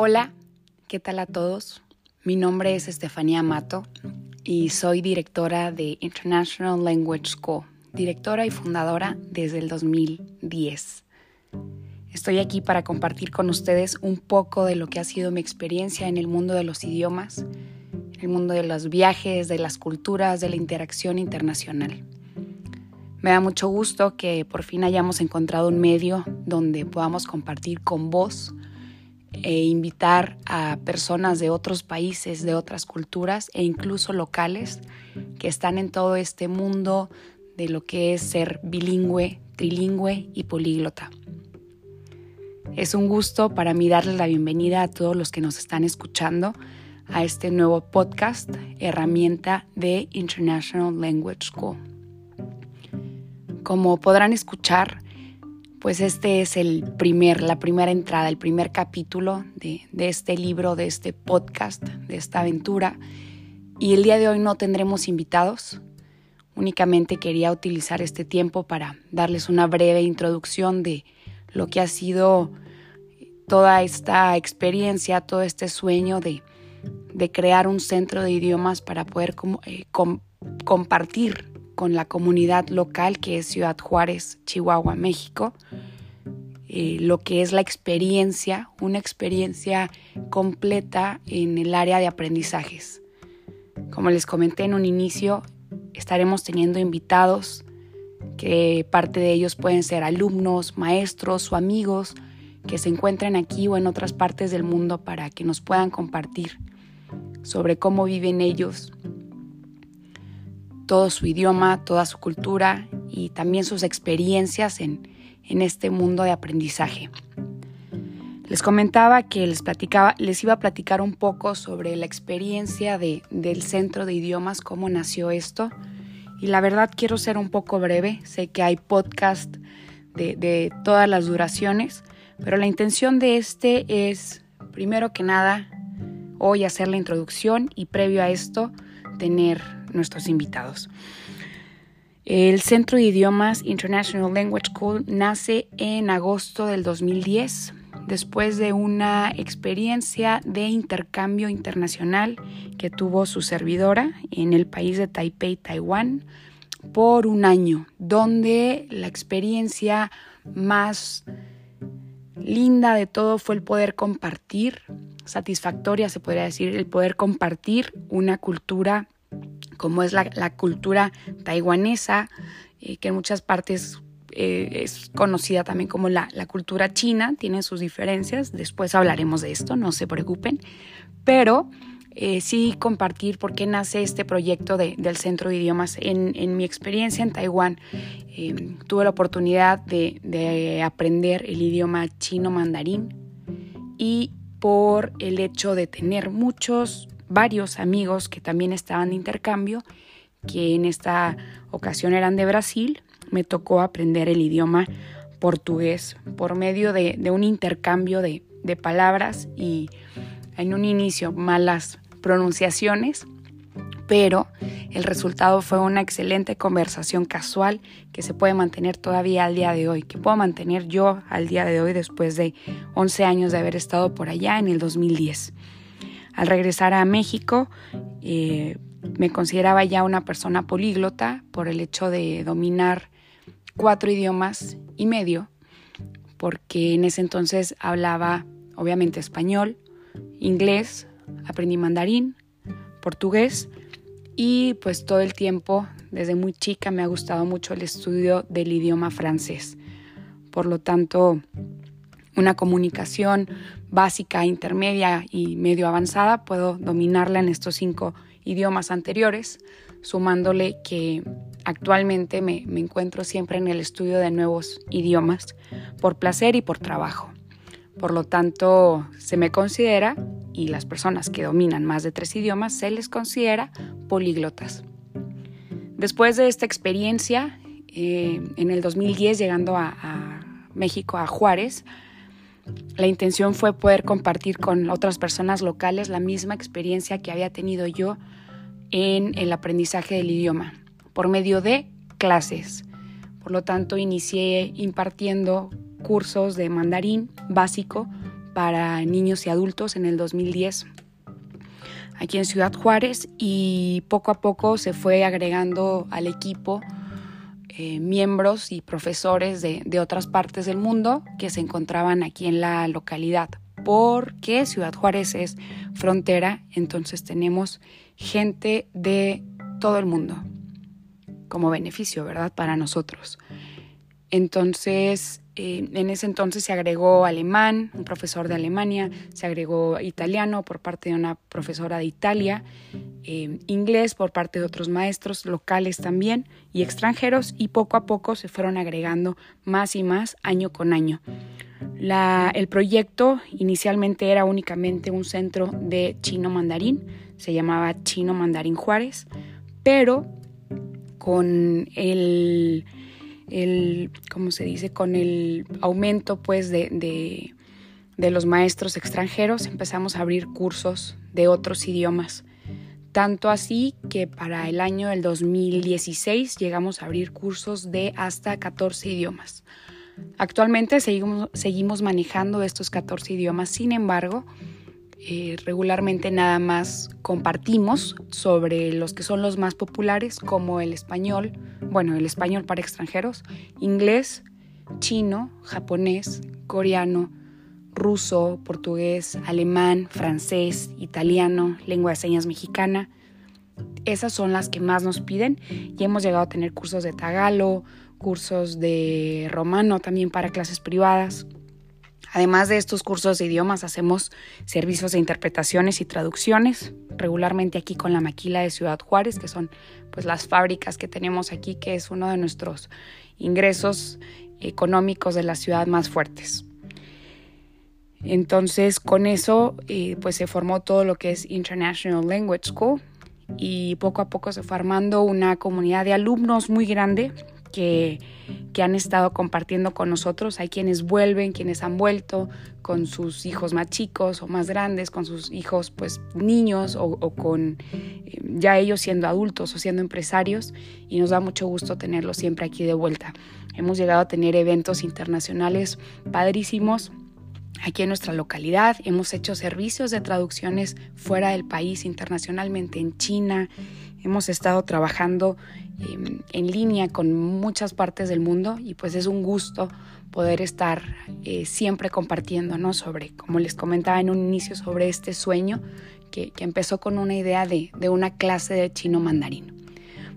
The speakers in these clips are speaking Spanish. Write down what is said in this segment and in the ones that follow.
Hola, ¿qué tal a todos? Mi nombre es Estefanía Mato y soy directora de International Language School, directora y fundadora desde el 2010. Estoy aquí para compartir con ustedes un poco de lo que ha sido mi experiencia en el mundo de los idiomas, en el mundo de los viajes, de las culturas, de la interacción internacional. Me da mucho gusto que por fin hayamos encontrado un medio donde podamos compartir con vos e invitar a personas de otros países, de otras culturas e incluso locales que están en todo este mundo de lo que es ser bilingüe, trilingüe y políglota. Es un gusto para mí darles la bienvenida a todos los que nos están escuchando a este nuevo podcast, herramienta de International Language School. Como podrán escuchar, pues este es el primer, la primera entrada, el primer capítulo de, de, este libro, de este podcast, de esta aventura. Y el día de hoy no tendremos invitados. Únicamente quería utilizar este tiempo para darles una breve introducción de lo que ha sido toda esta experiencia, todo este sueño de, de crear un centro de idiomas para poder eh, com, compartir con la comunidad local que es Ciudad Juárez, Chihuahua, México, eh, lo que es la experiencia, una experiencia completa en el área de aprendizajes. Como les comenté en un inicio, estaremos teniendo invitados que parte de ellos pueden ser alumnos, maestros o amigos que se encuentren aquí o en otras partes del mundo para que nos puedan compartir sobre cómo viven ellos todo su idioma, toda su cultura y también sus experiencias en, este mundo de aprendizaje. Les comentaba que les, platicaba, les iba a platicar un poco sobre la experiencia de, del Centro de Idiomas, cómo nació esto. Y la verdad quiero ser un poco breve. Sé que hay podcast de, de todas las duraciones, pero la intención de este es, primero que nada, hoy hacer la introducción y previo a esto, tener nuestros invitados. El Centro de Idiomas International Language School nace en agosto del 2010 después de una experiencia de intercambio internacional que tuvo su servidora en el país de Taipei, Taiwán, por un año, donde la experiencia más linda de todo fue el poder compartir, satisfactoria se podría decir, el poder compartir una cultura como es la, cultura taiwanesa, eh, que en muchas partes eh, es conocida también como la, cultura china, tiene sus diferencias, después hablaremos de esto, no se preocupen, pero eh, sí compartir por qué nace este proyecto del Centro de Idiomas. En, mi experiencia en Taiwán, tuve la oportunidad de, de aprender el idioma chino mandarín y por el hecho de tener muchos varios amigos que también estaban de intercambio, que en esta ocasión eran de Brasil, me tocó aprender el idioma portugués por medio de, un intercambio de, de palabras y en un inicio malas pronunciaciones, pero el resultado fue una excelente conversación casual que se puede mantener todavía al día de hoy, que puedo mantener yo al día de hoy después de 11 años de haber estado por allá en el 2010. Al regresar a México, eh, me consideraba ya una persona políglota por el hecho de dominar cuatro idiomas y medio, porque en ese entonces hablaba obviamente español, inglés, aprendí mandarín, portugués y pues todo el tiempo, desde muy chica, me ha gustado mucho el estudio del idioma francés. Por lo tanto, una comunicación básica, intermedia y medio avanzada, puedo dominarla en estos cinco idiomas anteriores, sumándole que actualmente me, encuentro siempre en el estudio de nuevos idiomas por placer y por trabajo. Por lo tanto, se me considera, y las personas que dominan más de tres idiomas, se les considera políglotas. Después de esta experiencia, eh, en el 2010, llegando a México, a Juárez, la intención fue poder compartir con otras personas locales la misma experiencia que había tenido yo en el aprendizaje del idioma por medio de clases. Por lo tanto, inicié impartiendo cursos de mandarín básico para niños y adultos en el 2010 aquí en Ciudad Juárez y poco a poco se fue agregando al equipo eh, miembros y profesores de, de otras partes del mundo que se encontraban aquí en la localidad porque Ciudad Juárez es frontera, entonces tenemos gente de todo el mundo como beneficio, ¿verdad? Para nosotros. Entonces, eh, en ese entonces se agregó alemán, un profesor de Alemania, se agregó italiano por parte de una profesora de Italia, eh, inglés por parte de otros maestros locales también y extranjeros y poco a poco se fueron agregando más y más año con año. el proyecto inicialmente era únicamente un centro de chino mandarín, se llamaba Chino Mandarín Juárez, pero con el el, ¿cómo se dice? Con el aumento pues de, de, de los maestros extranjeros empezamos a abrir cursos de otros idiomas. Tanto así que para el año del 2016 llegamos a abrir cursos de hasta 14 idiomas. Actualmente seguimos, manejando estos 14 idiomas, sin embargo, eh, regularmente nada más compartimos sobre los que son los más populares, como el español, bueno, el español para extranjeros, inglés, chino, japonés, coreano, ruso, portugués, alemán, francés, italiano, lengua de señas mexicana. Esas son las que más nos piden y hemos llegado a tener cursos de tagalo, cursos de romano también para clases privadas, Además de estos cursos de idiomas, hacemos servicios de interpretaciones y traducciones, regularmente aquí con la Maquila de Ciudad Juárez, que son pues las fábricas que tenemos aquí, que es uno de nuestros ingresos económicos de la ciudad más fuertes. Entonces, con eso, eh, pues se formó todo lo que es International Language School y poco a poco se fue armando una comunidad de alumnos muy grande que, han estado compartiendo con nosotros. Hay quienes vuelven, quienes han vuelto con sus hijos más chicos o más grandes, con sus hijos pues niños o, con eh, ya ellos siendo adultos o siendo empresarios y nos da mucho gusto tenerlos siempre aquí de vuelta. Hemos llegado a tener eventos internacionales padrísimos aquí en nuestra localidad. Hemos hecho servicios de traducciones fuera del país, internacionalmente en China. Hemos estado trabajando Em, en línea con muchas partes del mundo y pues es un gusto poder estar eh, siempre compartiendo, ¿no? Sobre, como les comentaba en un inicio, sobre este sueño que, que empezó con una idea de, de una clase de chino mandarín.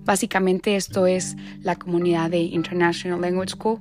Básicamente esto es la comunidad de International Language School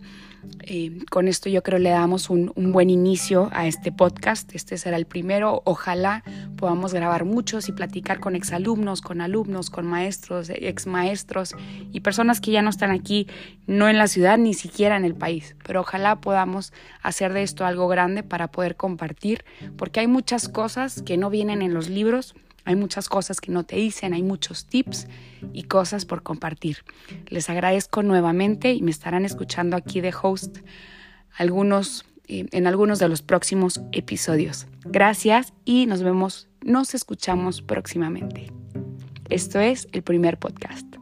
eh, con esto yo creo le damos un, buen inicio a este podcast. Este será el primero. Ojalá podamos grabar muchos y platicar con exalumnos, con alumnos, con maestros, ex maestros y personas que ya no están aquí, no en la ciudad ni siquiera en el país. Pero ojalá podamos hacer de esto algo grande para poder compartir, porque hay muchas cosas que no vienen en los libros hay muchas cosas que no te dicen, hay muchos tips y cosas por compartir. Les agradezco nuevamente y me estarán escuchando aquí de host algunos, eh, en algunos de los próximos episodios. Gracias y nos vemos, nos escuchamos próximamente. Esto es el primer podcast.